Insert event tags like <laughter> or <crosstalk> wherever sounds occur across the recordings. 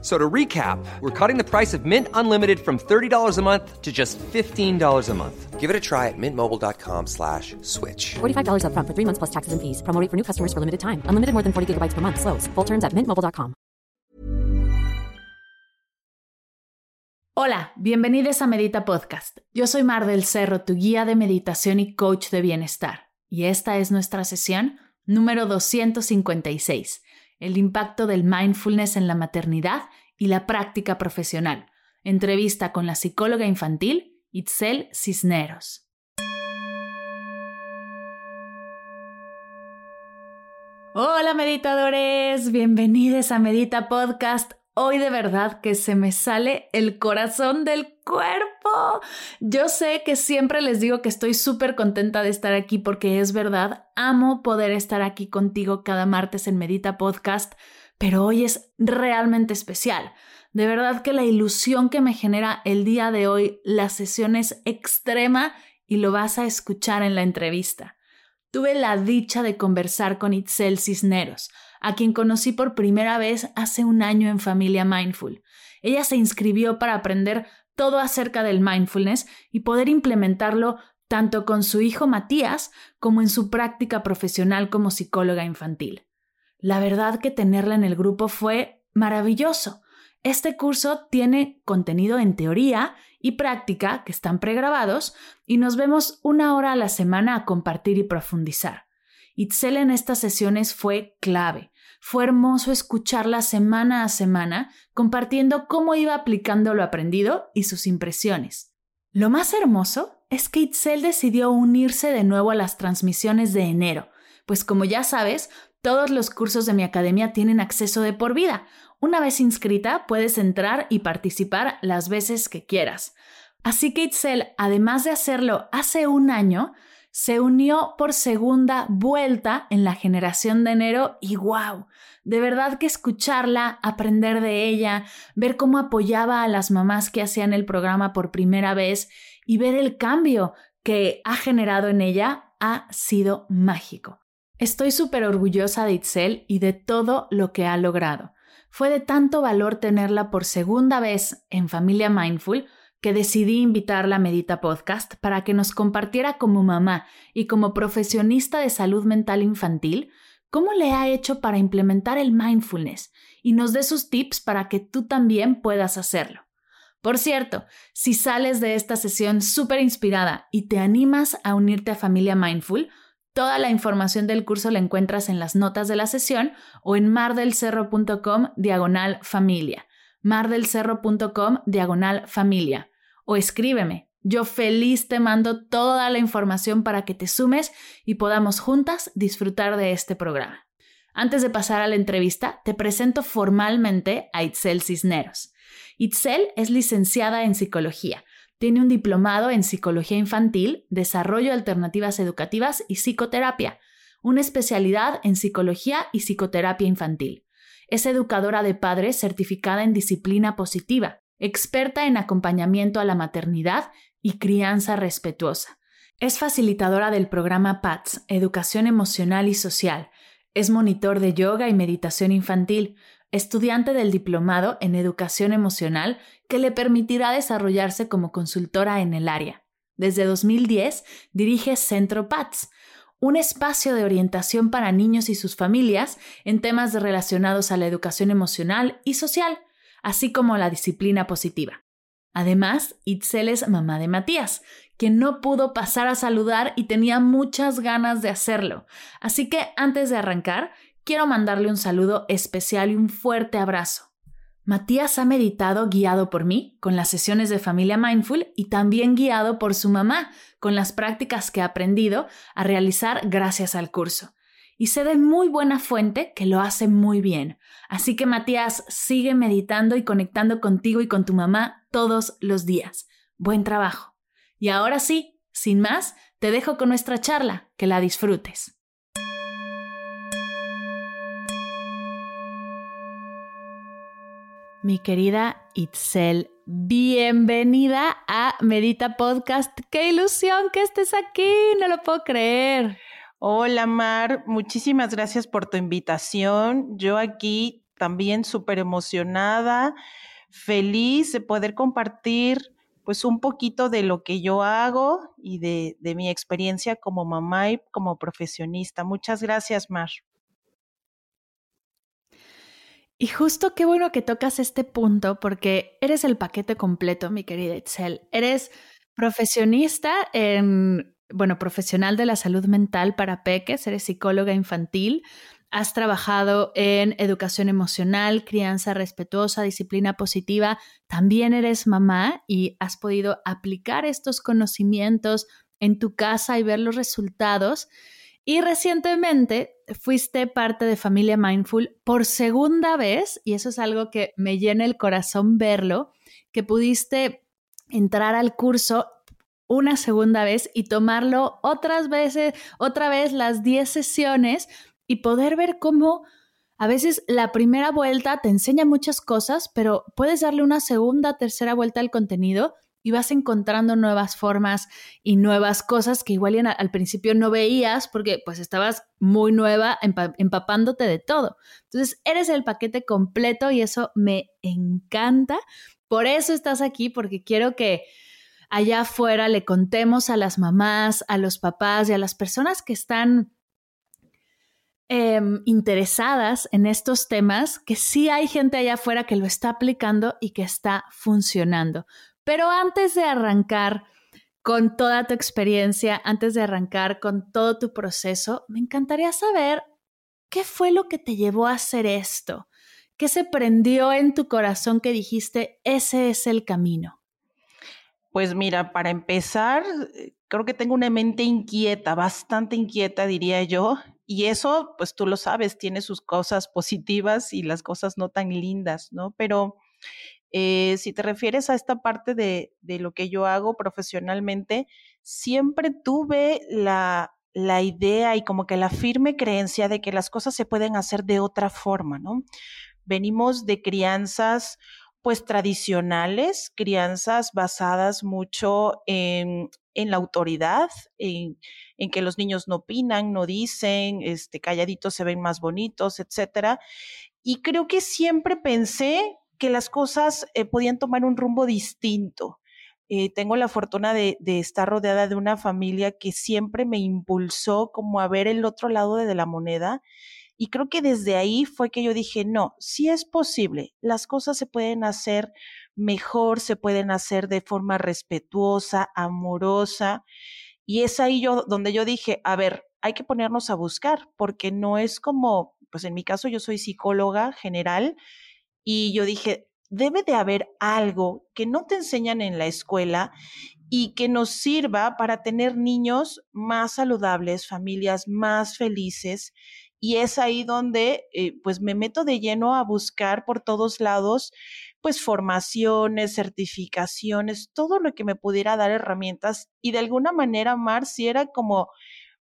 So to recap, we're cutting the price of Mint Unlimited from $30 a month to just $15 a month. Give it a try at mintmobile.com slash switch. $45 upfront for three months plus taxes and fees. Promo rate for new customers for limited time. Unlimited more than 40 gigabytes per month. Slows. Full terms at mintmobile.com. Hola, bienvenidos a Medita Podcast. Yo soy Mar del Cerro, tu guía de meditación y coach de bienestar. Y esta es nuestra sesión número 256 el impacto del mindfulness en la maternidad y la práctica profesional. Entrevista con la psicóloga infantil Itzel Cisneros. Hola meditadores, bienvenidos a Medita Podcast. Hoy de verdad que se me sale el corazón del cuerpo. Yo sé que siempre les digo que estoy súper contenta de estar aquí porque es verdad, amo poder estar aquí contigo cada martes en Medita Podcast, pero hoy es realmente especial. De verdad que la ilusión que me genera el día de hoy, la sesión es extrema y lo vas a escuchar en la entrevista. Tuve la dicha de conversar con Itzel Cisneros, a quien conocí por primera vez hace un año en Familia Mindful. Ella se inscribió para aprender todo acerca del mindfulness y poder implementarlo tanto con su hijo Matías como en su práctica profesional como psicóloga infantil. La verdad que tenerla en el grupo fue maravilloso. Este curso tiene contenido en teoría y práctica que están pregrabados y nos vemos una hora a la semana a compartir y profundizar. Itzel en estas sesiones fue clave. Fue hermoso escucharla semana a semana, compartiendo cómo iba aplicando lo aprendido y sus impresiones. Lo más hermoso es que Itzel decidió unirse de nuevo a las transmisiones de enero, pues como ya sabes, todos los cursos de mi academia tienen acceso de por vida. Una vez inscrita, puedes entrar y participar las veces que quieras. Así que Itzel, además de hacerlo hace un año, se unió por segunda vuelta en la generación de enero y wow, de verdad que escucharla, aprender de ella, ver cómo apoyaba a las mamás que hacían el programa por primera vez y ver el cambio que ha generado en ella ha sido mágico. Estoy súper orgullosa de Itzel y de todo lo que ha logrado. Fue de tanto valor tenerla por segunda vez en Familia Mindful que decidí invitarla a Medita Podcast para que nos compartiera como mamá y como profesionista de salud mental infantil cómo le ha hecho para implementar el mindfulness y nos dé sus tips para que tú también puedas hacerlo. Por cierto, si sales de esta sesión súper inspirada y te animas a unirte a Familia Mindful, toda la información del curso la encuentras en las notas de la sesión o en mardelcerro.com diagonal familia mardelcerro.com diagonal familia o escríbeme. Yo feliz te mando toda la información para que te sumes y podamos juntas disfrutar de este programa. Antes de pasar a la entrevista, te presento formalmente a Itzel Cisneros. Itzel es licenciada en psicología. Tiene un diplomado en psicología infantil, desarrollo de alternativas educativas y psicoterapia, una especialidad en psicología y psicoterapia infantil. Es educadora de padres certificada en disciplina positiva, experta en acompañamiento a la maternidad y crianza respetuosa. Es facilitadora del programa PATS, Educación Emocional y Social. Es monitor de yoga y meditación infantil, estudiante del diplomado en Educación Emocional que le permitirá desarrollarse como consultora en el área. Desde 2010 dirige Centro PATS, un espacio de orientación para niños y sus familias en temas relacionados a la educación emocional y social, así como la disciplina positiva. Además, Itzel es mamá de Matías, quien no pudo pasar a saludar y tenía muchas ganas de hacerlo. Así que antes de arrancar, quiero mandarle un saludo especial y un fuerte abrazo. Matías ha meditado guiado por mí con las sesiones de familia mindful y también guiado por su mamá con las prácticas que ha aprendido a realizar gracias al curso. Y sé de muy buena fuente que lo hace muy bien. Así que Matías, sigue meditando y conectando contigo y con tu mamá todos los días. Buen trabajo. Y ahora sí, sin más, te dejo con nuestra charla, que la disfrutes. Mi querida Itzel. Bienvenida a Medita Podcast. Qué ilusión que estés aquí, no lo puedo creer. Hola Mar, muchísimas gracias por tu invitación. Yo aquí también súper emocionada, feliz de poder compartir pues un poquito de lo que yo hago y de, de mi experiencia como mamá y como profesionista. Muchas gracias, Mar. Y justo qué bueno que tocas este punto porque eres el paquete completo, mi querida Itzel. Eres profesionista en, bueno, profesional de la salud mental para peques, eres psicóloga infantil, has trabajado en educación emocional, crianza respetuosa, disciplina positiva, también eres mamá y has podido aplicar estos conocimientos en tu casa y ver los resultados. Y recientemente fuiste parte de Familia Mindful por segunda vez, y eso es algo que me llena el corazón verlo, que pudiste entrar al curso una segunda vez y tomarlo otras veces, otra vez las 10 sesiones y poder ver cómo a veces la primera vuelta te enseña muchas cosas, pero puedes darle una segunda, tercera vuelta al contenido y vas encontrando nuevas formas y nuevas cosas que igual al principio no veías porque pues estabas muy nueva empapándote de todo. Entonces eres el paquete completo y eso me encanta. Por eso estás aquí porque quiero que allá afuera le contemos a las mamás, a los papás y a las personas que están em, interesadas en estos temas, que sí hay gente allá afuera que lo está aplicando y que está funcionando. Pero antes de arrancar con toda tu experiencia, antes de arrancar con todo tu proceso, me encantaría saber qué fue lo que te llevó a hacer esto. ¿Qué se prendió en tu corazón que dijiste, ese es el camino? Pues mira, para empezar, creo que tengo una mente inquieta, bastante inquieta, diría yo. Y eso, pues tú lo sabes, tiene sus cosas positivas y las cosas no tan lindas, ¿no? Pero eh, si te refieres a esta parte de, de, lo que yo hago profesionalmente, siempre tuve la, la idea y como que la firme creencia de que las cosas se pueden hacer de otra forma, ¿no? Venimos de crianzas pues tradicionales, crianzas basadas mucho en, en la autoridad, en, en, que los niños no opinan, no dicen, este, calladitos se ven más bonitos, etcétera. Y creo que siempre pensé que las cosas eh, podían tomar un rumbo distinto. Eh, tengo la fortuna de, estar rodeada de una familia que siempre me impulsó como a ver el otro lado de la moneda. Y creo que desde ahí fue que yo dije, no, sí es posible, las cosas se pueden hacer mejor, se pueden hacer de forma respetuosa, amorosa. Y es ahí yo donde yo dije, a ver, hay que ponernos a buscar, porque no es como, pues en mi caso yo soy psicóloga general, y yo dije, debe de haber algo que no te enseñan en la escuela y que nos sirva para tener niños más saludables, familias más felices. Y es ahí donde eh, pues me meto de lleno a buscar por todos lados pues formaciones, certificaciones, todo lo que me pudiera dar herramientas y de alguna manera, Mar, si era como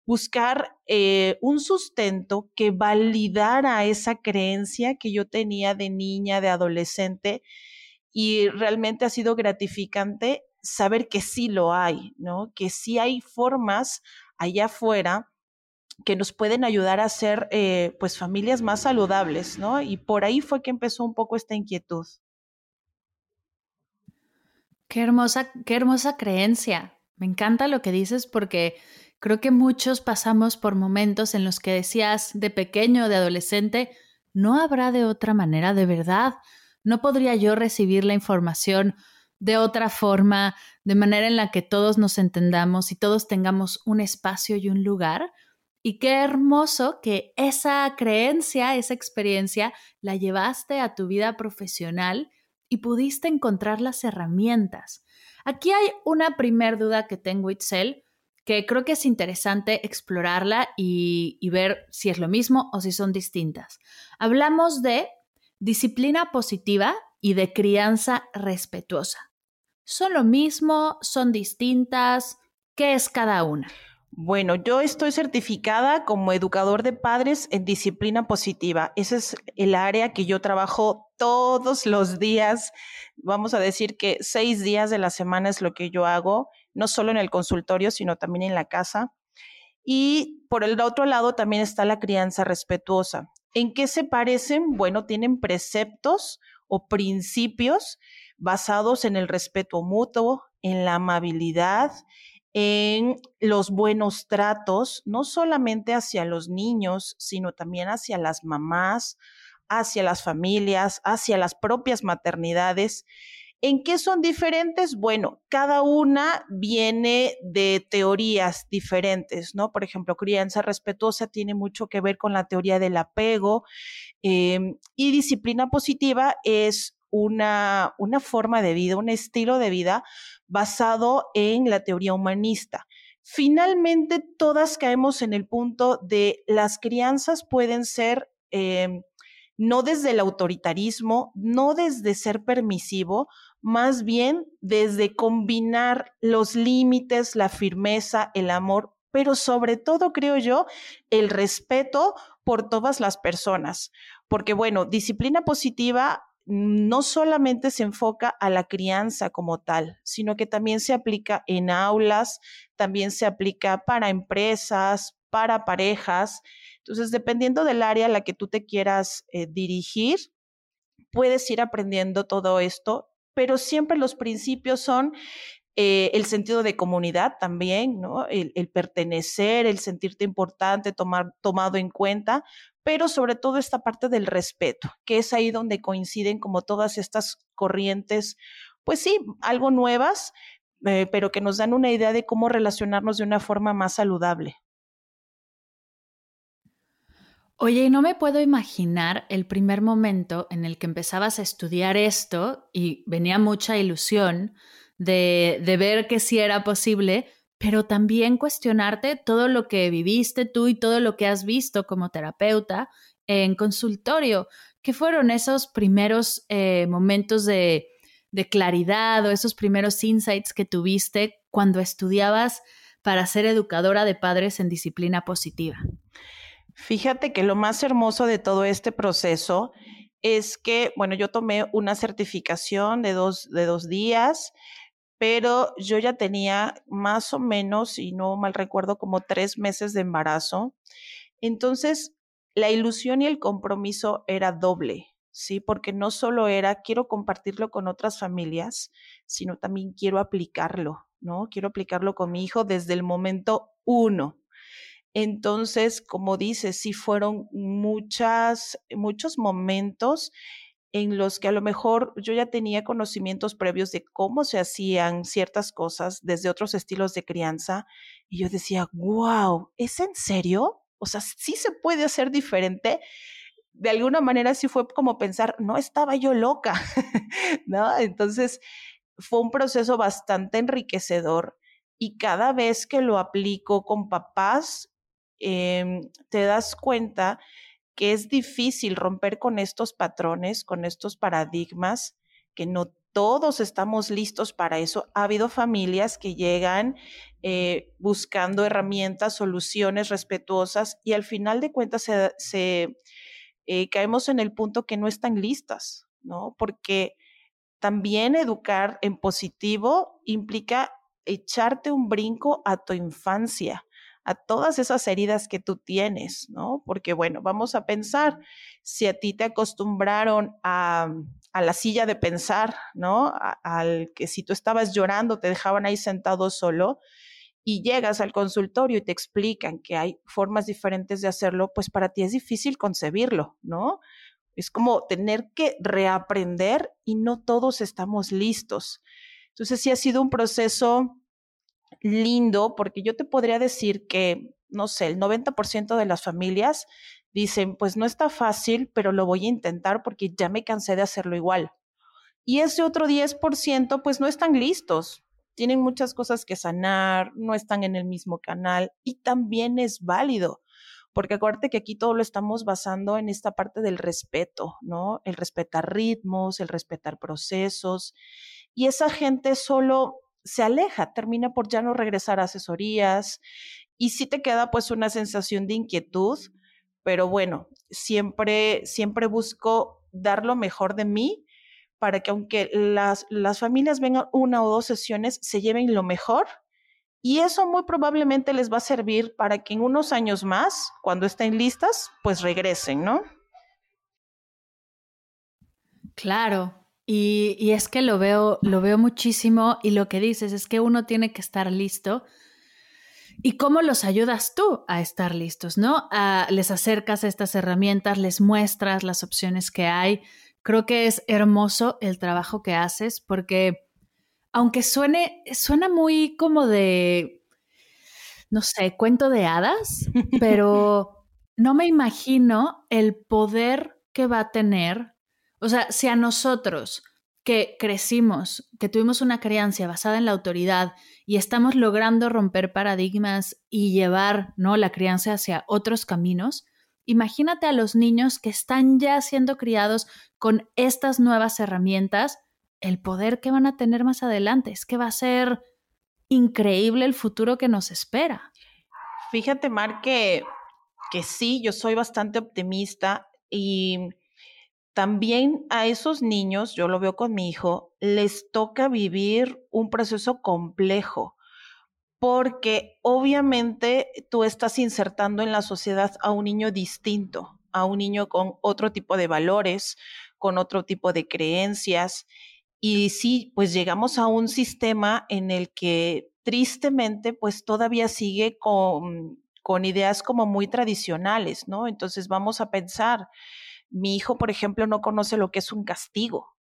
buscar eh, un sustento que validara esa creencia que yo tenía de niña, de adolescente, y realmente ha sido gratificante saber que sí lo hay, ¿no? Que sí hay formas allá afuera que nos pueden ayudar a ser, eh, pues, familias más saludables, ¿no? Y por ahí fue que empezó un poco esta inquietud. Qué hermosa, qué hermosa creencia. Me encanta lo que dices porque Creo que muchos pasamos por momentos en los que decías de pequeño de adolescente, no habrá de otra manera, de verdad. No podría yo recibir la información de otra forma, de manera en la que todos nos entendamos y todos tengamos un espacio y un lugar. Y qué hermoso que esa creencia, esa experiencia, la llevaste a tu vida profesional y pudiste encontrar las herramientas. Aquí hay una primer duda que tengo, Itzel, que creo que es interesante explorarla y, ver si es lo mismo o si son distintas. Hablamos de disciplina positiva y de crianza respetuosa. ¿Son lo mismo? ¿Son distintas? ¿Qué es cada una? Bueno, yo estoy certificada como educador de padres en disciplina positiva. Ese es el área que yo trabajo todos los días. Vamos a decir que seis días de la semana es lo que yo hago, no solo en el consultorio, sino también en la casa. Y por el otro lado también está la crianza respetuosa. ¿En qué se parecen? Bueno, tienen preceptos o principios basados en el respeto mutuo, en la amabilidad, en los buenos tratos, no solamente hacia los niños, sino también hacia las mamás, hacia las familias, hacia las propias maternidades. ¿En qué son diferentes? Bueno, cada una viene de teorías diferentes, ¿no? Por ejemplo, crianza respetuosa tiene mucho que ver con la teoría del apego em, y disciplina positiva es una, una forma de vida, un estilo de vida basado en la teoría humanista. Finalmente, todas caemos en el punto de las crianzas pueden ser em, no desde el autoritarismo, no desde ser permisivo, más bien desde combinar los límites, la firmeza, el amor, pero sobre todo, creo yo, el respeto por todas las personas. Porque, bueno, disciplina positiva no solamente se enfoca a la crianza como tal, sino que también se aplica en aulas, también se aplica para empresas, para parejas. Entonces, dependiendo del área a la que tú te quieras eh, dirigir, puedes ir aprendiendo todo esto, pero siempre los principios son eh, el sentido de comunidad también, ¿no? El, pertenecer, el sentirte importante, tomar, tomado en cuenta, pero sobre todo esta parte del respeto, que es ahí donde coinciden como todas estas corrientes, pues sí, algo nuevas, eh, pero que nos dan una idea de cómo relacionarnos de una forma más saludable. Oye, y no me puedo imaginar el primer momento en el que empezabas a estudiar esto y venía mucha ilusión de, de ver que sí era posible, pero también cuestionarte todo lo que viviste tú y todo lo que has visto como terapeuta en consultorio. ¿Qué fueron esos primeros eh, momentos de, de claridad o esos primeros insights que tuviste cuando estudiabas para ser educadora de padres en disciplina positiva? Fíjate que lo más hermoso de todo este proceso es que, bueno, yo tomé una certificación de dos, de dos días pero yo ya tenía más o menos, si no mal recuerdo, como tres meses de embarazo. Entonces, la ilusión y el compromiso era doble, ¿sí? Porque no solo era quiero compartirlo con otras familias, sino también quiero aplicarlo, ¿no? Quiero aplicarlo con mi hijo desde el momento uno. Entonces, como dices, sí fueron muchas, muchos momentos en los que a lo mejor yo ya tenía conocimientos previos de cómo se hacían ciertas cosas desde otros estilos de crianza y yo decía, wow, ¿es en serio? O sea, sí se puede hacer diferente. De alguna manera sí fue como pensar, no estaba yo loca, <laughs> ¿no? Entonces fue un proceso bastante enriquecedor y cada vez que lo aplico con papás, em, te das cuenta que es difícil romper con estos patrones, con estos paradigmas, que no todos estamos listos para eso. Ha habido familias que llegan eh, buscando herramientas, soluciones respetuosas y al final de cuentas se, eh, caemos en el punto que no están listas, ¿no? Porque también educar en positivo implica echarte un brinco a tu infancia a todas esas heridas que tú tienes, ¿no? Porque bueno, vamos a pensar, si a ti te acostumbraron a, la silla de pensar, ¿no? al que si tú estabas llorando te dejaban ahí sentado solo y llegas al consultorio y te explican que hay formas diferentes de hacerlo, pues para ti es difícil concebirlo, ¿no? Es como tener que reaprender y no todos estamos listos. Entonces sí ha sido un proceso lindo porque yo te podría decir que, no sé, el 90% de las familias dicen, pues no está fácil, pero lo voy a intentar porque ya me cansé de hacerlo igual. Y ese otro 10%, pues no están listos. Tienen muchas cosas que sanar, no están en el mismo canal y también es válido, porque acuérdate que aquí todo lo estamos basando en esta parte del respeto, ¿no? El respetar ritmos, el respetar procesos. Y esa gente solo se aleja, termina por ya no regresar a asesorías y sí te queda pues una sensación de inquietud, pero bueno, siempre, siempre busco dar lo mejor de mí para que aunque las, las familias vengan una o dos sesiones, se lleven lo mejor y eso muy probablemente les va a servir para que en unos años más, cuando estén listas, pues regresen, ¿no? Claro, y, y, es que lo veo, lo veo muchísimo y lo que dices es que uno tiene que estar listo. ¿Y cómo los ayudas tú a estar listos, no? les acercas a estas herramientas, les muestras las opciones que hay. Creo que es hermoso el trabajo que haces porque aunque suene, suena muy como de, no sé, cuento de hadas, <laughs> pero no me imagino el poder que va a tener o sea, si a nosotros que crecimos, que tuvimos una crianza basada en la autoridad y estamos logrando romper paradigmas y llevar ¿no? la crianza hacia otros caminos, imagínate a los niños que están ya siendo criados con estas nuevas herramientas, el poder que van a tener más adelante. Es que va a ser increíble el futuro que nos espera. Fíjate, Mar, que, que sí, yo soy bastante optimista y también a esos niños, yo lo veo con mi hijo, les toca vivir un proceso complejo, porque obviamente tú estás insertando en la sociedad a un niño distinto, a un niño con otro tipo de valores, con otro tipo de creencias. Y sí, pues llegamos a un sistema en el que tristemente pues todavía sigue con, con ideas como muy tradicionales, ¿no? Entonces vamos a pensar, mi hijo, por ejemplo, no conoce lo que es un castigo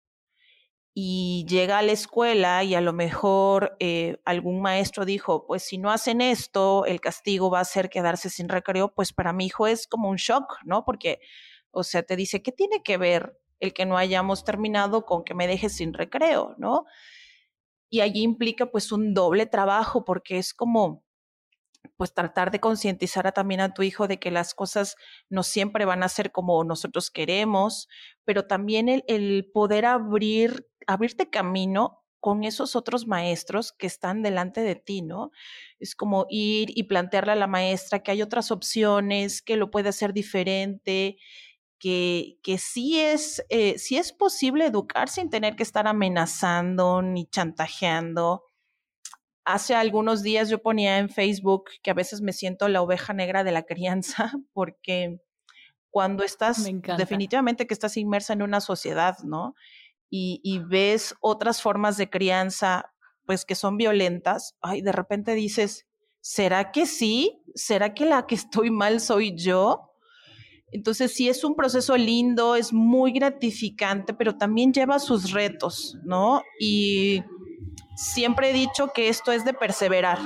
y llega a la escuela y a lo mejor eh, algún maestro dijo, pues si no hacen esto, el castigo va a ser quedarse sin recreo, pues para mi hijo es como un shock, ¿no? Porque, o sea, te dice, ¿qué tiene que ver el que no hayamos terminado con que me dejes sin recreo, ¿no? Y allí implica pues un doble trabajo porque es como, pues tratar de concientizar también a tu hijo de que las cosas no siempre van a ser como nosotros queremos, pero también el, el poder abrir, abrirte camino con esos otros maestros que están delante de ti, ¿no? Es como ir y plantearle a la maestra que hay otras opciones, que lo puede hacer diferente, que, que sí, es, eh, sí es posible educar sin tener que estar amenazando ni chantajeando Hace algunos días yo ponía en Facebook que a veces me siento la oveja negra de la crianza <laughs> porque cuando estás, definitivamente que estás inmersa en una sociedad, ¿no? Y, y, ves otras formas de crianza, pues que son violentas, ay, de repente dices, ¿será que sí? ¿Será que la que estoy mal soy yo? Entonces sí es un proceso lindo, es muy gratificante, pero también lleva sus retos, ¿no? Y siempre he dicho que esto es de perseverar,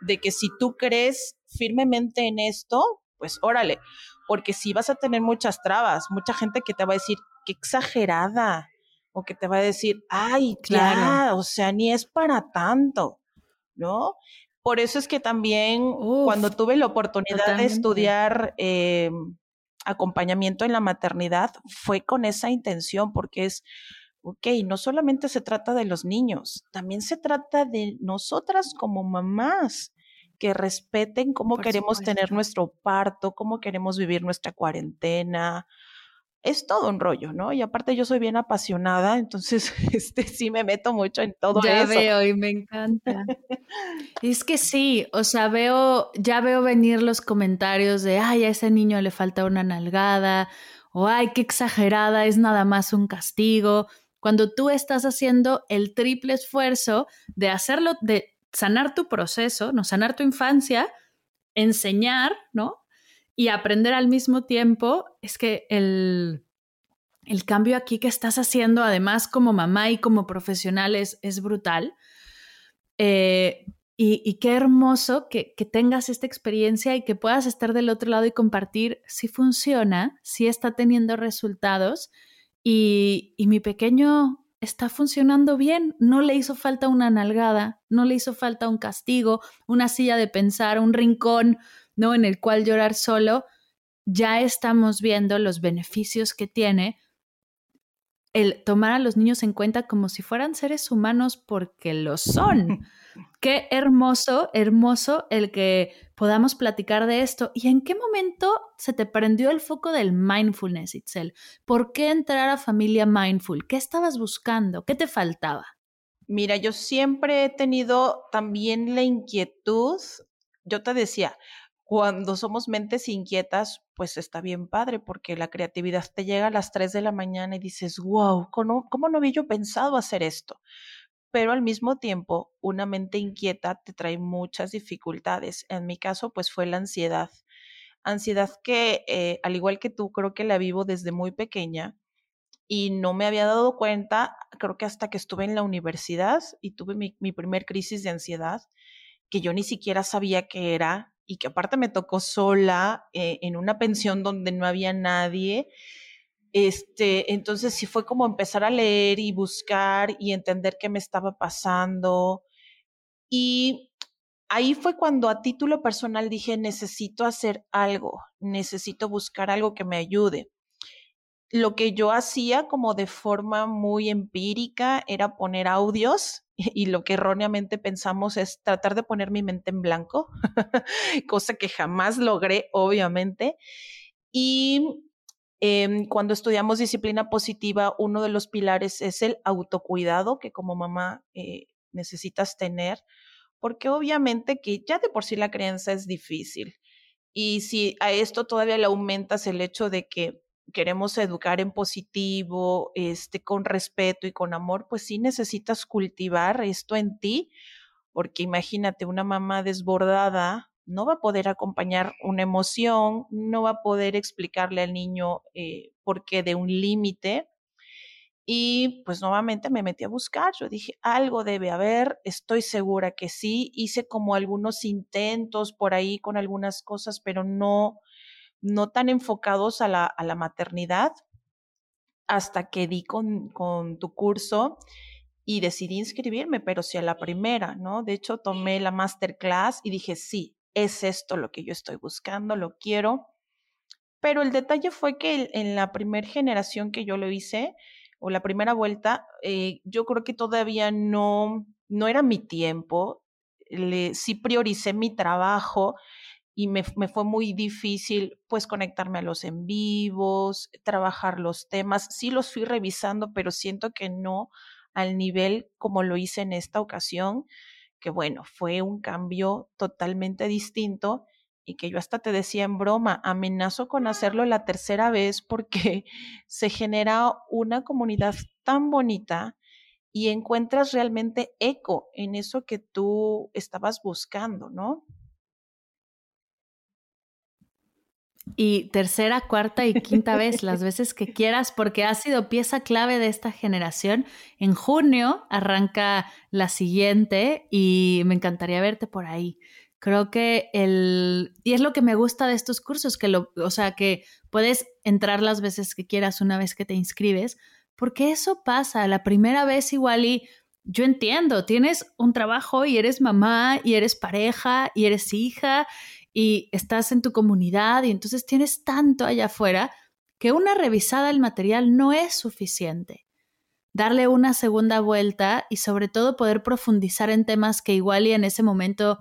de que si tú crees firmemente en esto, pues órale, porque si vas a tener muchas trabas, mucha gente que te va a decir, qué exagerada, o que te va a decir, ay, claro, o sea, ni es para tanto, ¿no? Por eso es que también cuando tuve la oportunidad de estudiar eh, acompañamiento en la maternidad, fue con esa intención, porque es ok, no solamente se trata de los niños, también se trata de nosotras como mamás que respeten cómo queremos tener nuestro parto, cómo queremos vivir nuestra cuarentena. Es todo un rollo, ¿no? Y aparte yo soy bien apasionada, entonces <laughs> este sí me meto mucho en todo ya eso. Ya veo y me encanta. <laughs> es que sí, o sea, veo, ya veo venir los comentarios de, ay, a ese niño le falta una nalgada, o ay, qué exagerada, es nada más un castigo cuando tú estás haciendo el triple esfuerzo de hacerlo, de sanar tu proceso, no sanar tu infancia, enseñar, ¿no? Y aprender al mismo tiempo, es que el, el cambio aquí que estás haciendo, además como mamá y como profesional, es, es brutal. Eh, y, y, qué hermoso que, que, tengas esta experiencia y que puedas estar del otro lado y compartir si funciona, si está teniendo resultados y, mi pequeño está funcionando bien, no le hizo falta una nalgada, no le hizo falta un castigo, una silla de pensar, un rincón, ¿no? En el cual llorar solo, ya estamos viendo los beneficios que tiene el tomar a los niños en cuenta como si fueran seres humanos porque lo son. <laughs> Qué hermoso, hermoso el que podamos platicar de esto. ¿Y en qué momento se te prendió el foco del mindfulness, Itzel? ¿Por qué entrar a familia mindful? ¿Qué estabas buscando? ¿Qué te faltaba? Mira, yo siempre he tenido también la inquietud, yo te decía, cuando somos mentes inquietas, pues está bien padre, porque la creatividad te llega a las 3 de la mañana y dices, wow, ¿cómo, no había yo pensado hacer esto? Pero al mismo tiempo, una mente inquieta te trae muchas dificultades. En mi caso, pues fue la ansiedad. Ansiedad que, eh, al igual que tú, creo que la vivo desde muy pequeña y no me había dado cuenta, creo que hasta que estuve en la universidad y tuve mi, mi primer crisis de ansiedad, que yo ni siquiera sabía qué era y que aparte me tocó sola eh, en una pensión donde no había nadie. Este, entonces sí fue como empezar a leer y buscar y entender qué me estaba pasando. Y ahí fue cuando a título personal dije, necesito hacer algo, necesito buscar algo que me ayude lo que yo hacía como de forma muy empírica era poner audios <laughs> y lo que erróneamente pensamos es tratar de poner mi mente en blanco, <laughs> cosa que jamás logré, obviamente. Y em, cuando estudiamos disciplina positiva, uno de los pilares es el autocuidado que como mamá eh, necesitas tener, porque obviamente que ya de por sí la creencia es difícil. Y si a esto todavía le aumentas el hecho de que queremos educar en positivo, este, con respeto y con amor, pues sí necesitas cultivar esto en ti, porque imagínate, una mamá desbordada no va a poder acompañar una emoción, no va a poder explicarle al niño eh, por qué de un límite. Y pues nuevamente me metí a buscar, yo dije, algo debe haber, estoy segura que sí, hice como algunos intentos por ahí con algunas cosas, pero no, no tan enfocados a la, a la maternidad hasta que di con, con, tu curso y decidí inscribirme, pero sí a la primera, ¿no? De hecho, tomé la masterclass y dije, sí, es esto lo que yo estoy buscando, lo quiero. Pero el detalle fue que en la primera generación que yo lo hice, o la primera vuelta, eh, yo creo que todavía no, no era mi tiempo. Le, sí prioricé mi trabajo y me, fue muy difícil pues conectarme a los en vivos, trabajar los temas. Sí los fui revisando, pero siento que no al nivel como lo hice en esta ocasión, que bueno, fue un cambio totalmente distinto y que yo hasta te decía en broma, amenazo con hacerlo la tercera vez porque <laughs> se genera una comunidad tan bonita y encuentras realmente eco en eso que tú estabas buscando, ¿no? Y tercera, cuarta y quinta vez, <laughs> las veces que quieras, porque ha sido pieza clave de esta generación. En junio arranca la siguiente y me encantaría verte por ahí. Creo que el... Y es lo que me gusta de estos cursos, que lo, o sea, que puedes entrar las veces que quieras una vez que te inscribes, porque eso pasa. La primera vez igual y yo entiendo, tienes un trabajo y eres mamá y eres pareja y eres hija y estás en tu comunidad y entonces tienes tanto allá afuera que una revisada del material no es suficiente. Darle una segunda vuelta y sobre todo poder profundizar en temas que igual y en ese momento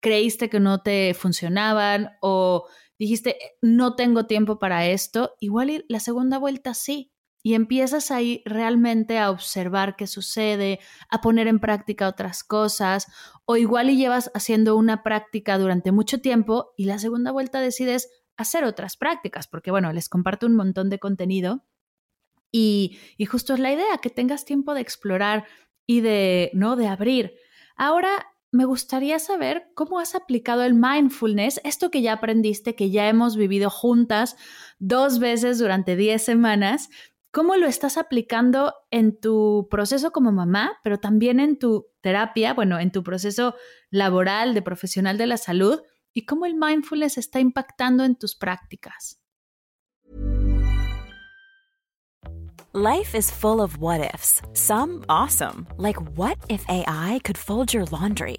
creíste que no te funcionaban o dijiste no tengo tiempo para esto, igual y la segunda vuelta sí y empiezas ahí realmente a observar qué sucede, a poner en práctica otras cosas, o igual y llevas haciendo una práctica durante mucho tiempo y la segunda vuelta decides hacer otras prácticas, porque bueno, les comparto un montón de contenido y, y justo es la idea, que tengas tiempo de explorar y de, ¿no? De abrir. Ahora me gustaría saber cómo has aplicado el mindfulness, esto que ya aprendiste, que ya hemos vivido juntas dos veces durante 10 semanas, ¿Cómo lo estás aplicando en tu proceso como mamá, pero también en tu terapia, bueno, en tu proceso laboral de profesional de la salud? ¿Y cómo el mindfulness está impactando en tus prácticas? Life is full of what ifs. Some awesome, like what if AI could fold your laundry?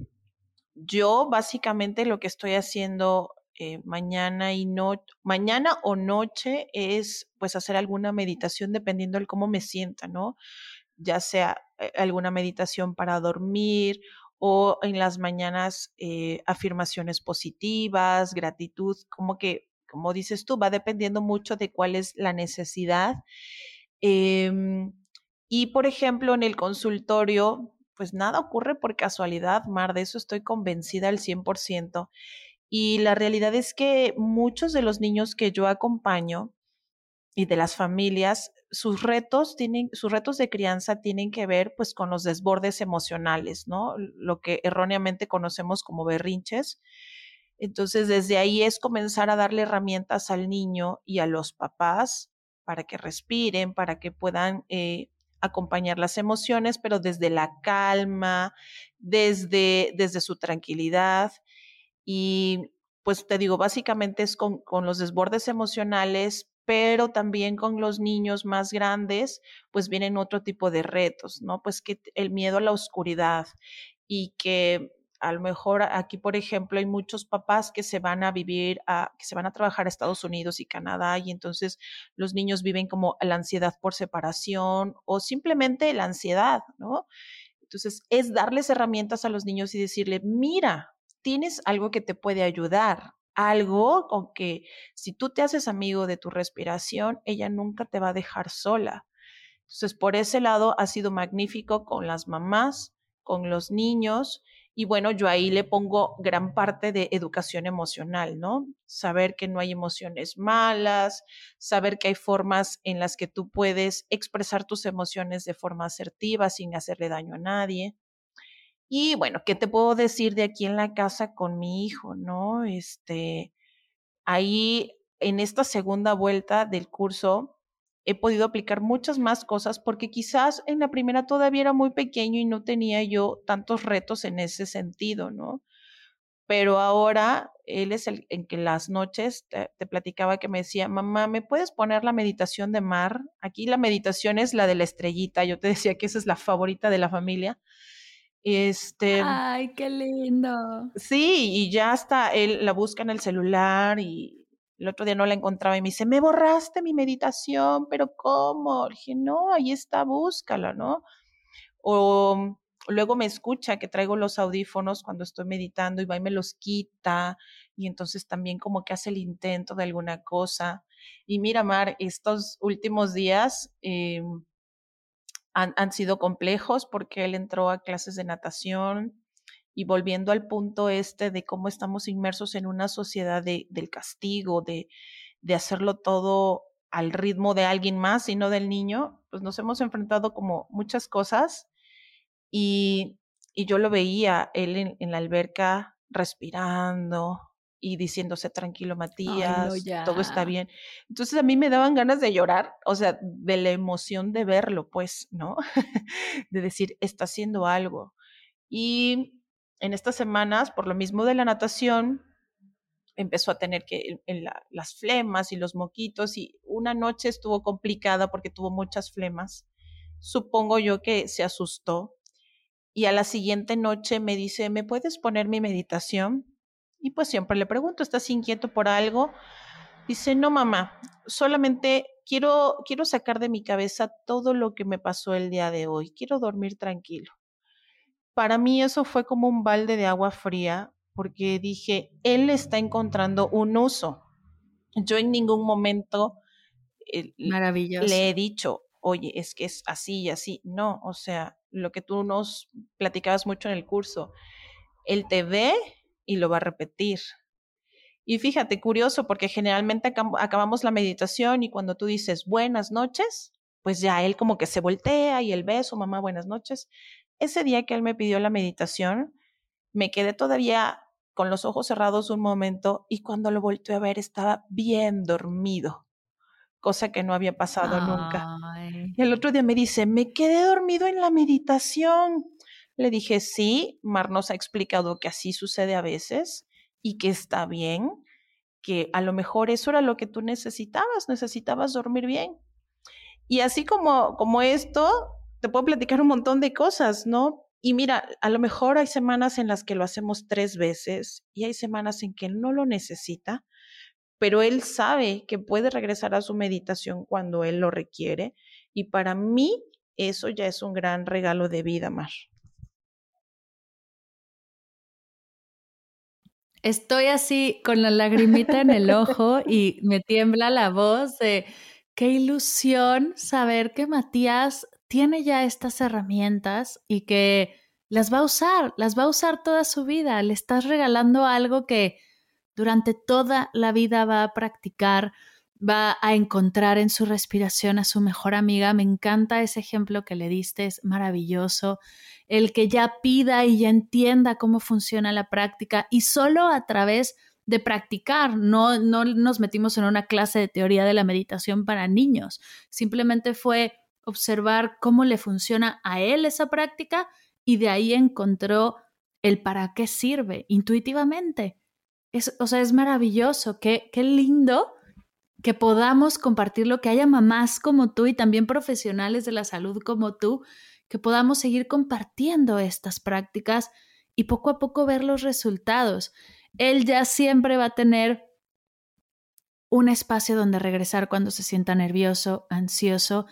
yo básicamente lo que estoy haciendo eh, mañana y no, mañana o noche es pues hacer alguna meditación dependiendo de cómo me sienta, ¿no? Ya sea eh, alguna meditación para dormir o en las mañanas eh, afirmaciones positivas, gratitud, como que, como dices tú, va dependiendo mucho de cuál es la necesidad. Em, y por ejemplo, en el consultorio, pues nada ocurre por casualidad, Mar, de eso estoy convencida al 100%. Y la realidad es que muchos de los niños que yo acompaño y de las familias, sus retos tienen, sus retos de crianza tienen que ver pues con los desbordes emocionales, ¿no? Lo que erróneamente conocemos como berrinches. Entonces, desde ahí es comenzar a darle herramientas al niño y a los papás para que respiren, para que puedan eh, acompañar las emociones, pero desde la calma, desde, desde su tranquilidad. Y pues te digo, básicamente es con, con los desbordes emocionales, pero también con los niños más grandes, pues vienen otro tipo de retos, ¿no? Pues que el miedo a la oscuridad y que a lo mejor aquí, por ejemplo, hay muchos papás que se van a vivir, a, que se van a trabajar a Estados Unidos y Canadá y entonces los niños viven como la ansiedad por separación o simplemente la ansiedad, ¿no? Entonces es darles herramientas a los niños y decirle, mira, tienes algo que te puede ayudar, algo con que si tú te haces amigo de tu respiración, ella nunca te va a dejar sola. Entonces, por ese lado ha sido magnífico con las mamás, con los niños y bueno, yo ahí le pongo gran parte de educación emocional, ¿no? Saber que no hay emociones malas, saber que hay formas en las que tú puedes expresar tus emociones de forma asertiva sin hacerle daño a nadie. Y bueno, ¿qué te puedo decir de aquí en la casa con mi hijo, no? Este, ahí en esta segunda vuelta del curso, he podido aplicar muchas más cosas porque quizás en la primera todavía era muy pequeño y no tenía yo tantos retos en ese sentido, ¿no? Pero ahora él es el en que las noches te, platicaba que me decía, mamá, ¿me puedes poner la meditación de mar? Aquí la meditación es la de la estrellita, yo te <laughs> decía que esa es la favorita de la familia. Este. Ay, qué lindo. Sí, y ya está, él la busca en el celular y el otro día no la encontraba y me dice, me borraste mi meditación, pero ¿cómo? Dije, no, ahí está, búscala, ¿no? O luego me escucha que traigo los audífonos cuando estoy meditando y va y me los quita y entonces también como que hace el intento de alguna cosa. Y mira, Mar, estos últimos días eh, han, han sido complejos porque él entró a clases de natación, y volviendo al punto este de cómo estamos inmersos en una sociedad de, del castigo, de, de hacerlo todo al ritmo de alguien más y no del niño, pues nos hemos enfrentado como muchas cosas y, y yo lo veía, él en, la alberca respirando y diciéndose tranquilo Matías, todo está bien. Entonces a mí me daban ganas de llorar, o sea, de la emoción de verlo, pues, ¿no? <laughs> de decir, está haciendo algo. Y en estas semanas, por lo mismo de la natación, empezó a tener que las flemas y los moquitos y una noche estuvo complicada porque tuvo muchas flemas. Supongo yo que se asustó y a la siguiente noche me dice, ¿me puedes poner mi meditación? Y pues siempre le pregunto, ¿estás inquieto por algo? Dice, no, mamá, solamente quiero, quiero sacar de mi cabeza todo lo que me pasó el día de hoy, quiero dormir tranquilo para mí eso fue como un balde de agua fría porque dije, él está encontrando un uso. Yo en ningún momento eh, le he dicho, oye, es que es así y así. No, o sea, lo que tú nos platicabas mucho en el curso, él te ve y lo va a repetir. Y fíjate, curioso, porque generalmente acabamos la meditación y cuando tú dices buenas noches, pues ya él como que se voltea y el beso, mamá, buenas noches. Ese día que él me pidió la meditación, me quedé todavía con los ojos cerrados un momento y cuando lo volteé a ver estaba bien dormido, cosa que no había pasado nunca. Y el otro día me dice, me quedé dormido en la meditación. Le dije, sí, Mar nos ha explicado que así sucede a veces y que está bien, que a lo mejor eso era lo que tú necesitabas, necesitabas dormir bien. Y así como, como esto, te puedo platicar un montón de cosas, ¿no? Y mira, a lo mejor hay semanas en las que lo hacemos tres veces y hay semanas en que no lo necesita, pero él sabe que puede regresar a su meditación cuando él lo requiere. Y para mí eso ya es un gran regalo de vida, Mar. Estoy así con la lagrimita en el ojo y me tiembla la voz de qué ilusión saber que Matías tiene ya estas herramientas y que las va a usar, las va a usar toda su vida. Le estás regalando algo que durante toda la vida va a practicar, va a encontrar en su respiración a su mejor amiga. Me encanta ese ejemplo que le diste, es maravilloso. El que ya pida y ya entienda cómo funciona la práctica y solo a través de practicar, no, no nos metimos en una clase de teoría de la meditación para niños, simplemente fue observar cómo le funciona a él esa práctica y de ahí encontró el para qué sirve intuitivamente. Es, o sea, es maravilloso, qué, qué lindo que podamos compartirlo, que haya mamás como tú y también profesionales de la salud como tú, que podamos seguir compartiendo estas prácticas y poco a poco ver los resultados. Él ya siempre va a tener un espacio donde regresar cuando se sienta nervioso, ansioso,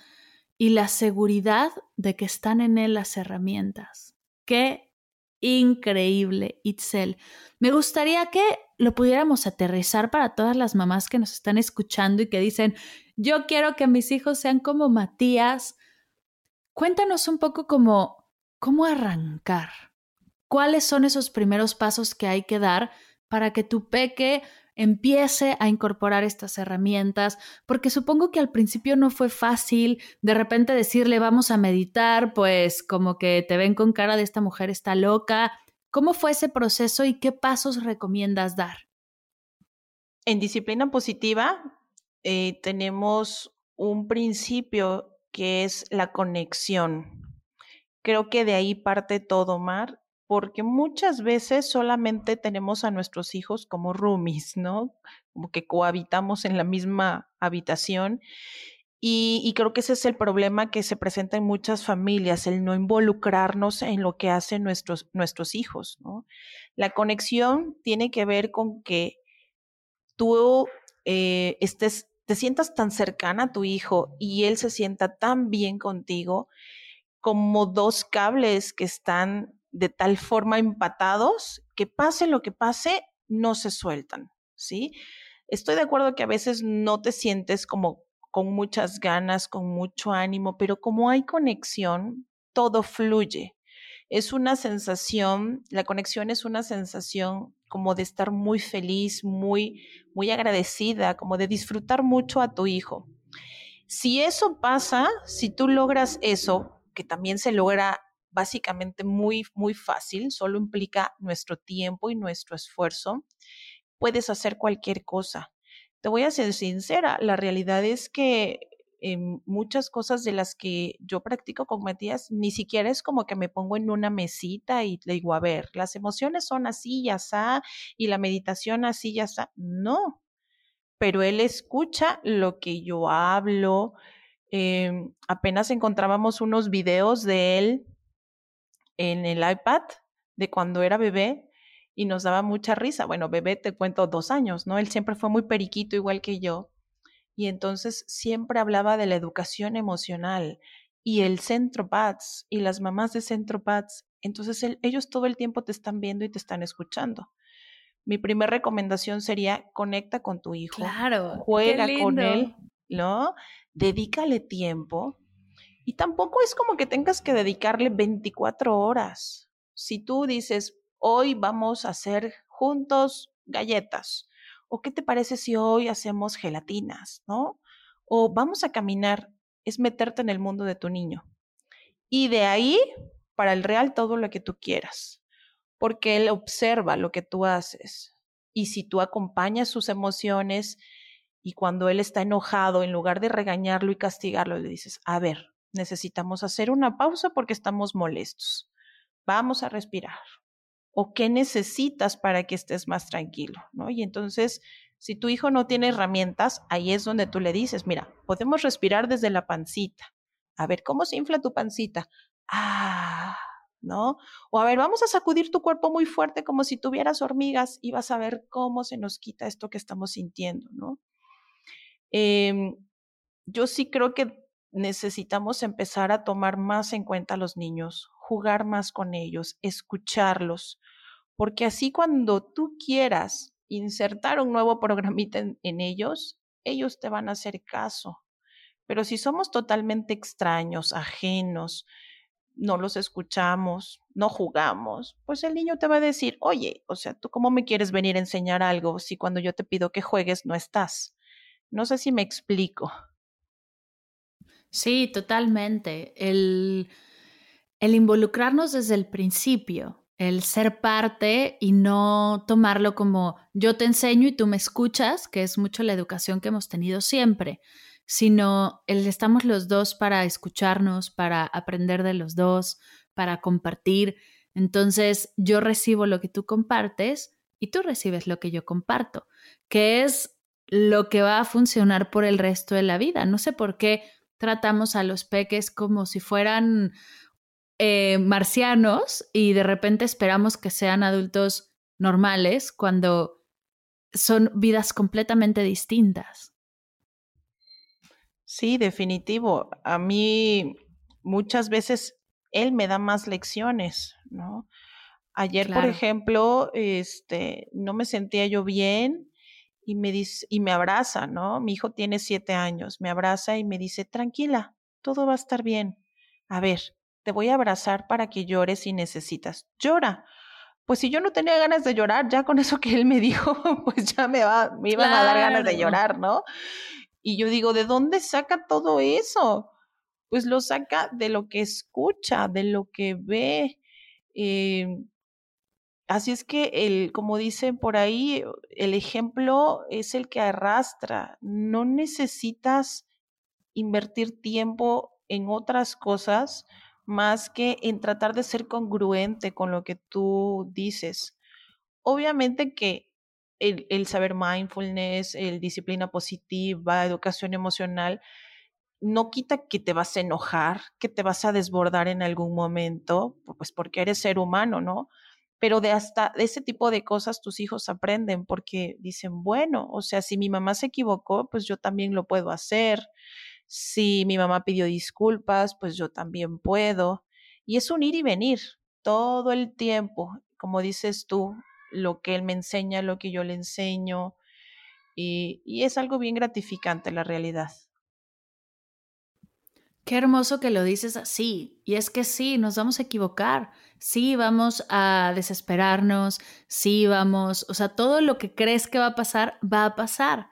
y la seguridad de que están en él las herramientas. Qué increíble, Itzel. Me gustaría que lo pudiéramos aterrizar para todas las mamás que nos están escuchando y que dicen, yo quiero que mis hijos sean como Matías. Cuéntanos un poco cómo, cómo arrancar. ¿Cuáles son esos primeros pasos que hay que dar para que tu peque empiece a incorporar estas herramientas, porque supongo que al principio no fue fácil de repente decirle vamos a meditar, pues como que te ven con cara de esta mujer está loca. ¿Cómo fue ese proceso y qué pasos recomiendas dar? En disciplina positiva eh, tenemos un principio que es la conexión. Creo que de ahí parte todo, Mar, porque muchas veces solamente tenemos a nuestros hijos como roomies, ¿no? Como que cohabitamos en la misma habitación. Y, creo que ese es el problema que se presenta en muchas familias, el no involucrarnos en lo que hacen nuestros, nuestros hijos, ¿no? La conexión tiene que ver con que tú eh, estés, te sientas tan cercana a tu hijo y él se sienta tan bien contigo como dos cables que están de tal forma empatados que pase lo que pase, no se sueltan, ¿sí? Estoy de acuerdo que a veces no te sientes como con muchas ganas, con mucho ánimo, pero como hay conexión, todo fluye. Es una sensación, la conexión es una sensación como de estar muy feliz, muy, muy agradecida, como de disfrutar mucho a tu hijo. Si eso pasa, si tú logras eso, que también se logra básicamente muy, muy fácil, solo implica nuestro tiempo y nuestro esfuerzo. Puedes hacer cualquier cosa. Te voy a ser sincera, la realidad es que muchas cosas de las que yo practico con Matías, ni siquiera es como que me pongo en una mesita y le digo, a ver, las emociones son así y así, y la meditación así y así. No, pero él escucha lo que yo hablo. Em, apenas encontrábamos unos videos de él en el iPad de cuando era bebé y nos daba mucha risa. Bueno, bebé te cuento dos años, ¿no? Él siempre fue muy periquito igual que yo y entonces siempre hablaba de la educación emocional y el Centro Pads y las mamás de Centro Pads. Entonces ellos todo el tiempo te están viendo y te están escuchando. Mi primera recomendación sería conecta con tu hijo. Claro. Juega con él, ¿no? Dedícale tiempo y tampoco es como que tengas que dedicarle 24 horas. Si tú dices, hoy vamos a hacer juntos galletas, o qué te parece si hoy hacemos gelatinas, ¿no? O vamos a caminar, es meterte en el mundo de tu niño. Y de ahí, para el real, todo lo que tú quieras. porque él observa lo que tú haces. Y si tú acompañas sus emociones y cuando él está enojado, en lugar de regañarlo y castigarlo, le dices, a ver, necesitamos hacer una pausa porque estamos molestos. Vamos a respirar. ¿O qué necesitas para que estés más tranquilo? ¿no? Y entonces, si tu hijo no tiene herramientas, ahí es donde tú le dices, mira, podemos respirar desde la pancita. A ver, ¿cómo se infla tu pancita? Ah, ¿no? O a ver, vamos a sacudir tu cuerpo muy fuerte como si tuvieras hormigas y vas a ver cómo se nos quita esto que estamos sintiendo, ¿no? Em, yo sí creo que necesitamos empezar a tomar más en cuenta a los niños, jugar más con ellos, escucharlos, porque así cuando tú quieras insertar un nuevo programita en, en ellos, ellos te van a hacer caso. Pero si somos totalmente extraños, ajenos, no los escuchamos, no jugamos, pues el niño te va a decir, oye, o sea, ¿tú cómo me quieres venir a enseñar algo si cuando yo te pido que juegues no estás? No sé si me explico. Sí, totalmente. El, involucrarnos desde el principio, el ser parte y no tomarlo como yo te enseño y tú me escuchas, que es mucho la educación que hemos tenido siempre sino el estamos los dos para escucharnos, para aprender de los dos, para compartir. Entonces yo recibo lo que tú compartes y tú recibes lo que yo comparto, que es lo que va a funcionar por el resto de la vida. No sé por qué tratamos a los peques como si fueran eh, marcianos y de repente esperamos que sean adultos normales cuando son vidas completamente distintas. Sí, definitivo. A mí muchas veces él me da más lecciones, ¿no? Ayer, por ejemplo, este, no me sentía yo bien y me dice, y me abraza, ¿no? Mi hijo tiene siete años, me abraza y me dice, tranquila, todo va a estar bien. A ver, te voy a abrazar para que llores si necesitas. Llora. Pues si yo no tenía ganas de llorar, ya con eso que él me dijo, <laughs> pues ya me, va, me iban a dar ganas de llorar, ¿no? Y yo digo, ¿de dónde saca todo eso? Pues lo saca de lo que escucha, de lo que ve. Eh, así es que, el, como dicen por ahí, el ejemplo es el que arrastra. No necesitas invertir tiempo en otras cosas más que en tratar de ser congruente con lo que tú dices. Obviamente que el, saber mindfulness, el disciplina positiva, educación emocional, no quita que te vas a enojar, que te vas a desbordar en algún momento, pues porque eres ser humano, ¿no? Pero de hasta ese tipo de cosas tus hijos aprenden porque dicen, bueno, o sea, si mi mamá se equivocó, pues yo también lo puedo hacer. Si mi mamá pidió disculpas, pues yo también puedo. Y es un ir y venir todo el tiempo, como dices tú, lo que él me enseña, lo que yo le enseño. Y, y es algo bien gratificante la realidad. Qué hermoso que lo dices así. Y es que sí, nos vamos a equivocar. Sí, vamos a desesperarnos. Sí, vamos. O sea, todo lo que crees que va a pasar, va a pasar.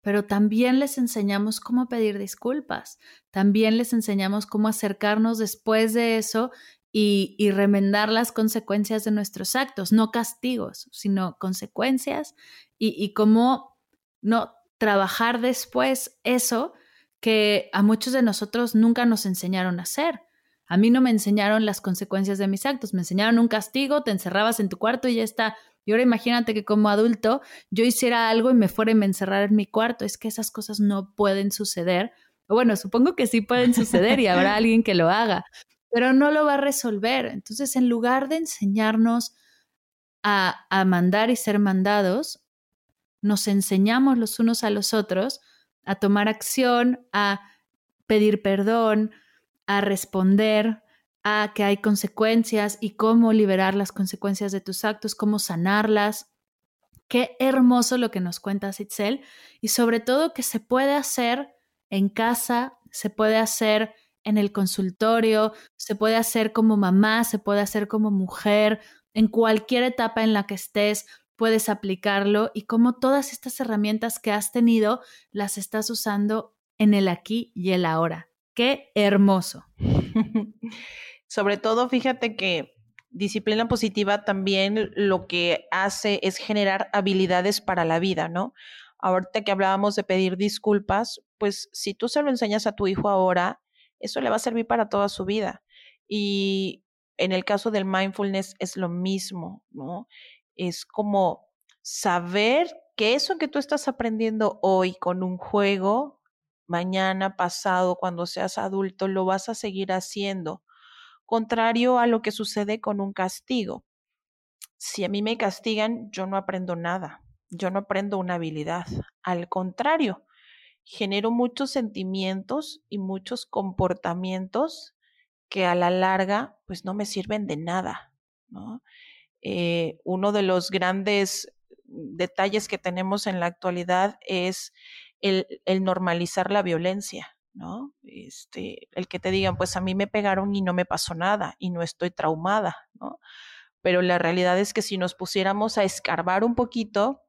Pero también les enseñamos cómo pedir disculpas. También les enseñamos cómo acercarnos después de eso y, remendar las consecuencias de nuestros actos, no castigos, sino consecuencias y, y cómo no trabajar después eso que a muchos de nosotros nunca nos enseñaron a hacer. A mí no me enseñaron las consecuencias de mis actos, me enseñaron un castigo, te encerrabas en tu cuarto y ya está. Y ahora imagínate que como adulto yo hiciera algo y me fuera y me encerrara en mi cuarto. Es que esas cosas no pueden suceder. Bueno, supongo que sí pueden suceder y habrá <laughs> alguien que lo haga, pero no lo va a resolver. Entonces, en lugar de enseñarnos a, a mandar y ser mandados, nos enseñamos los unos a los otros a tomar acción, a pedir perdón, a responder, a que hay consecuencias y cómo liberar las consecuencias de tus actos, cómo sanarlas. Qué hermoso lo que nos cuenta Sitzel y sobre todo que se puede hacer en casa, se puede hacer en el consultorio, se puede hacer como mamá, se puede hacer como mujer, en cualquier etapa en la que estés, puedes aplicarlo y como todas estas herramientas que has tenido las estás usando en el aquí y el ahora. Qué hermoso. <laughs> Sobre todo, fíjate que disciplina positiva también lo que hace es generar habilidades para la vida, ¿no? Ahorita que hablábamos de pedir disculpas, pues si tú se lo enseñas a tu hijo ahora, eso le va a servir para toda su vida. Y en el caso del mindfulness es lo mismo, ¿no? Es como saber que eso que tú estás aprendiendo hoy con un juego, mañana, pasado, cuando seas adulto, lo vas a seguir haciendo contrario a lo que sucede con un castigo. Si a mí me castigan, yo no aprendo nada, yo no aprendo una habilidad. Al contrario, genero muchos sentimientos y muchos comportamientos que a la larga pues no me sirven de nada. Eh, uno de los grandes detalles que tenemos en la actualidad es el normalizar la violencia. ¿no? Este, el que te digan, pues a mí me pegaron y no me pasó nada y no estoy traumada, ¿no? Pero la realidad es que si nos pusiéramos a escarbar un poquito,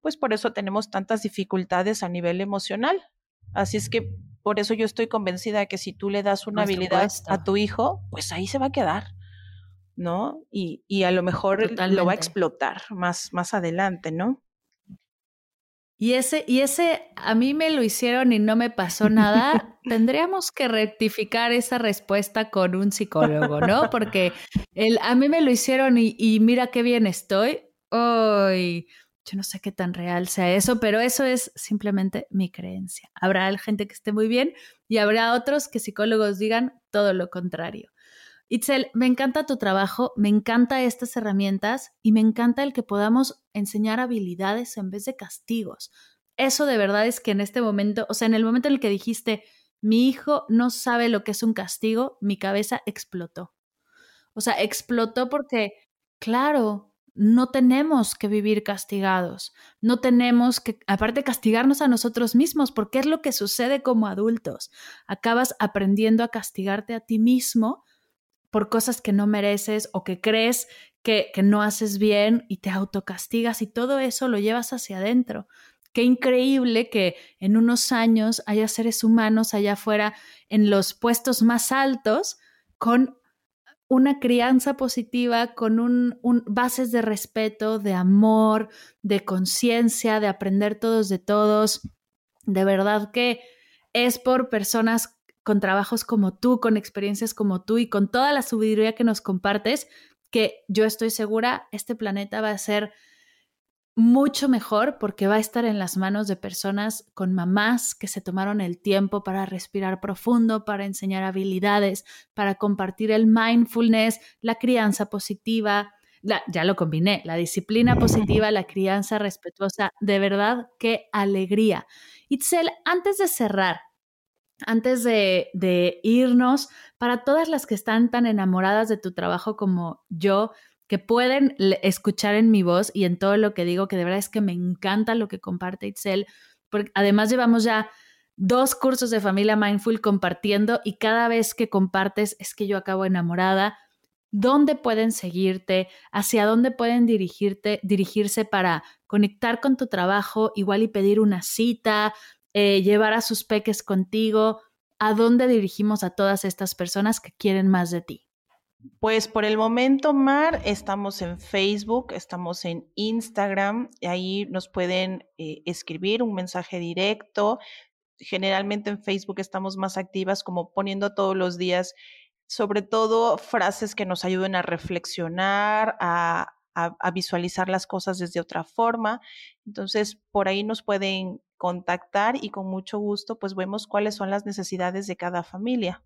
pues por eso tenemos tantas dificultades a nivel emocional. Así es que por eso yo estoy convencida de que si tú le das una habilidad a tu hijo, pues ahí se va a quedar, ¿no? Y, y a lo mejor lo va a explotar más, más adelante, ¿no? Y ese, y ese, a mí me lo hicieron y no me pasó nada. <laughs> Tendríamos que rectificar esa respuesta con un psicólogo, ¿no? Porque el, a mí me lo hicieron y, y mira qué bien estoy. Hoy, yo no sé qué tan real sea eso, pero eso es simplemente mi creencia. Habrá gente que esté muy bien y habrá otros que psicólogos digan todo lo contrario. Itzel, me encanta tu trabajo, me encanta estas herramientas y me encanta el que podamos enseñar habilidades en vez de castigos. Eso de verdad es que en este momento, o sea, en el momento en el que dijiste, mi hijo no sabe lo que es un castigo, mi cabeza explotó. O sea, explotó porque, claro, no tenemos que vivir castigados, no tenemos que, aparte, castigarnos a nosotros mismos, porque es lo que sucede como adultos. Acabas aprendiendo a castigarte a ti mismo por cosas que no mereces o que crees que, que no haces bien y te autocastigas y todo eso lo llevas hacia adentro. Qué increíble que en unos años haya seres humanos allá afuera en los puestos más altos con una crianza positiva, con un, un bases de respeto, de amor, de conciencia, de aprender todos de todos. De verdad que es por personas con trabajos como tú, con experiencias como tú y con toda la sabiduría que nos compartes, que yo estoy segura este planeta va a ser mucho mejor porque va a estar en las manos de personas con mamás que se tomaron el tiempo para respirar profundo, para enseñar habilidades, para compartir el mindfulness, la crianza positiva, ya lo combiné, la disciplina positiva, la crianza respetuosa, de verdad, qué alegría. Itzel, antes de cerrar, antes de, irnos, para todas las que están tan enamoradas de tu trabajo como yo, que pueden escuchar en mi voz y en todo lo que digo, que de verdad es que me encanta lo que comparte Itzel, porque además llevamos ya dos cursos de familia mindful compartiendo y cada vez que compartes es que yo acabo enamorada. ¿Dónde pueden seguirte? ¿Hacia dónde pueden dirigirte, dirigirse para conectar con tu trabajo, igual y pedir una cita, eh, llevar a sus peques contigo? ¿A dónde dirigimos a todas estas personas que quieren más de ti? Pues por el momento, Mar, estamos en Facebook, estamos en Instagram, y ahí nos pueden eh, escribir un mensaje directo. Generalmente en Facebook estamos más activas como poniendo todos los días, sobre todo frases que nos ayuden a reflexionar, a, a visualizar las cosas desde otra forma. Entonces, por ahí nos pueden contactar y con mucho gusto pues vemos cuáles son las necesidades de cada familia.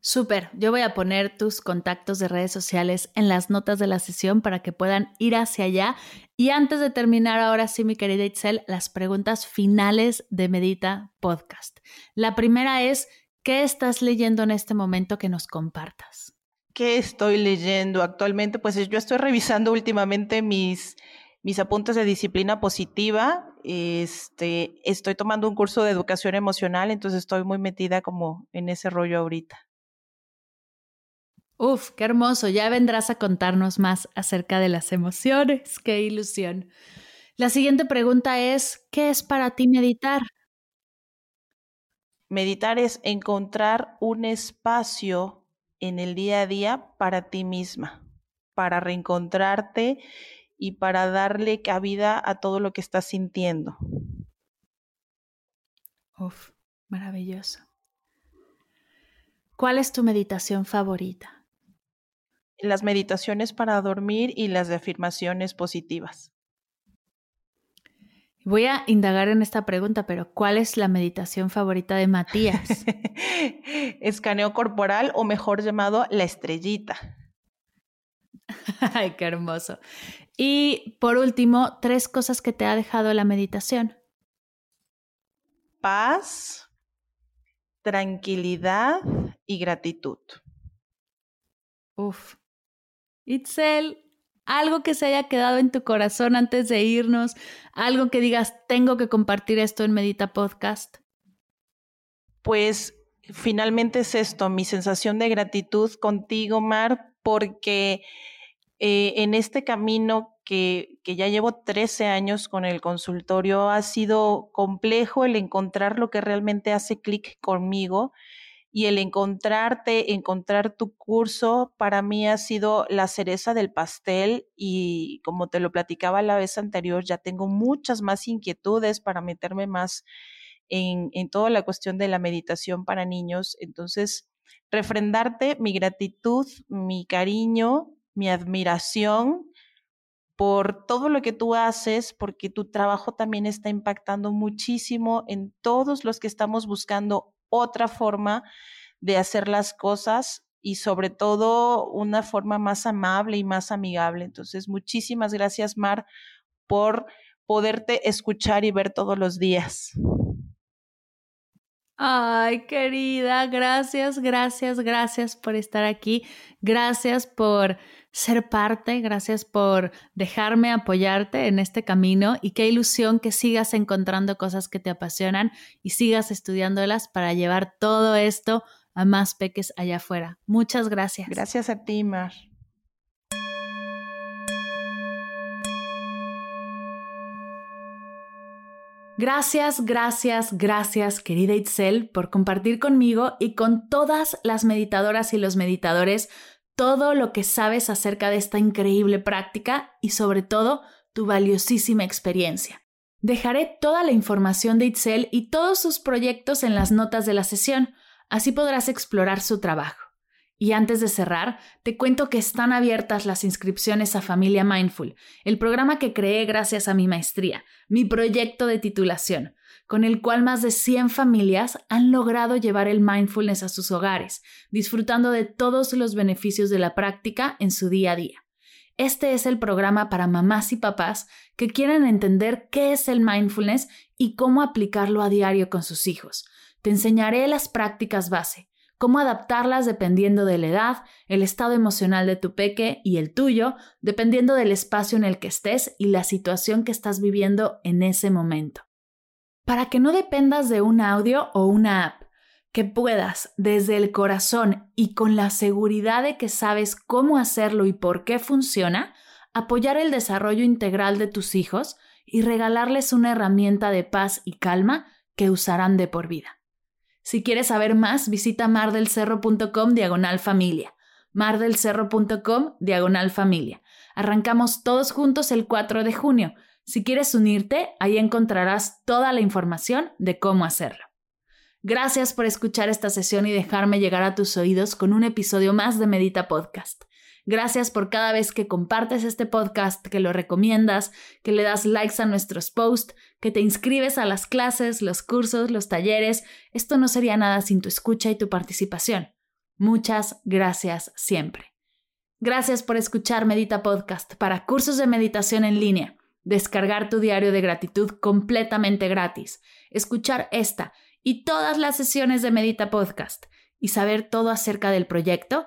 Súper, yo voy a poner tus contactos de redes sociales en las notas de la sesión para que puedan ir hacia allá. Y antes de terminar, ahora sí, mi querida Itzel, las preguntas finales de Medita Podcast. La primera es, ¿qué estás leyendo en este momento que nos compartas? ¿Qué estoy leyendo actualmente? Pues yo estoy revisando últimamente mis mis apuntes de disciplina positiva. Este, estoy tomando un curso de educación emocional, entonces estoy muy metida como en ese rollo ahorita. Uf, qué hermoso. Ya vendrás a contarnos más acerca de las emociones. Qué ilusión. La siguiente pregunta es, ¿qué es para ti meditar? Meditar es encontrar un espacio en el día a día para ti misma, para reencontrarte y para darle cabida a todo lo que estás sintiendo. Uf, maravilloso. ¿Cuál es tu meditación favorita? Las meditaciones para dormir y las de afirmaciones positivas. Voy a indagar en esta pregunta, pero ¿cuál es la meditación favorita de Matías? <laughs> Escaneo corporal o mejor llamado la estrellita. Ay, qué hermoso. Y por último, tres cosas que te ha dejado la meditación. Paz, tranquilidad y gratitud. Uf. Itzel, algo que se haya quedado en tu corazón antes de irnos, algo que digas, tengo que compartir esto en Medita Podcast. Pues finalmente es esto, mi sensación de gratitud contigo, Mar, porque eh, en este camino que, que, ya llevo 13 años con el consultorio, ha sido complejo el encontrar lo que realmente hace clic conmigo y el encontrarte, encontrar tu curso, para mí ha sido la cereza del pastel y como te lo platicaba la vez anterior, ya tengo muchas más inquietudes para meterme más en, en toda la cuestión de la meditación para niños. Entonces, refrendarte mi gratitud, mi cariño, mi admiración por todo lo que tú haces, porque tu trabajo también está impactando muchísimo en todos los que estamos buscando otra forma de hacer las cosas y sobre todo una forma más amable y más amigable. Entonces, muchísimas gracias, Mar, por poderte escuchar y ver todos los días. Ay, querida, gracias, gracias, gracias por estar aquí. Gracias por ser parte, gracias por dejarme apoyarte en este camino y qué ilusión que sigas encontrando cosas que te apasionan y sigas estudiándolas para llevar todo esto a más peques allá afuera. Muchas gracias. Gracias a ti, Mar. Gracias, gracias, gracias, querida Itzel, por compartir conmigo y con todas las meditadoras y los meditadores todo lo que sabes acerca de esta increíble práctica y sobre todo tu valiosísima experiencia. Dejaré toda la información de Itzel y todos sus proyectos en las notas de la sesión, así podrás explorar su trabajo. Y antes de cerrar, te cuento que están abiertas las inscripciones a Familia Mindful, el programa que creé gracias a mi maestría, mi proyecto de titulación, con el cual más de 100 familias han logrado llevar el mindfulness a sus hogares, disfrutando de todos los beneficios de la práctica en su día a día. Este es el programa para mamás y papás que quieren entender qué es el mindfulness y cómo aplicarlo a diario con sus hijos. Te enseñaré las prácticas base cómo adaptarlas dependiendo de la edad, el estado emocional de tu peque y el tuyo, dependiendo del espacio en el que estés y la situación que estás viviendo en ese momento. Para que no dependas de un audio o una app, que puedas desde el corazón y con la seguridad de que sabes cómo hacerlo y por qué funciona, apoyar el desarrollo integral de tus hijos y regalarles una herramienta de paz y calma que usarán de por vida. Si quieres saber más, visita mardelcerro.com diagonal familia. mardelcerro.com diagonal familia. Arrancamos todos juntos el 4 de junio. Si quieres unirte, ahí encontrarás toda la información de cómo hacerlo. Gracias por escuchar esta sesión y dejarme llegar a tus oídos con un episodio más de Medita Podcast. Gracias por cada vez que compartes este podcast, que lo recomiendas, que le das likes a nuestros posts, que te inscribes a las clases, los cursos, los talleres. Esto no sería nada sin tu escucha y tu participación. Muchas gracias siempre. Gracias por escuchar Medita Podcast para cursos de meditación en línea, descargar tu diario de gratitud completamente gratis, escuchar esta y todas las sesiones de Medita Podcast y saber todo acerca del proyecto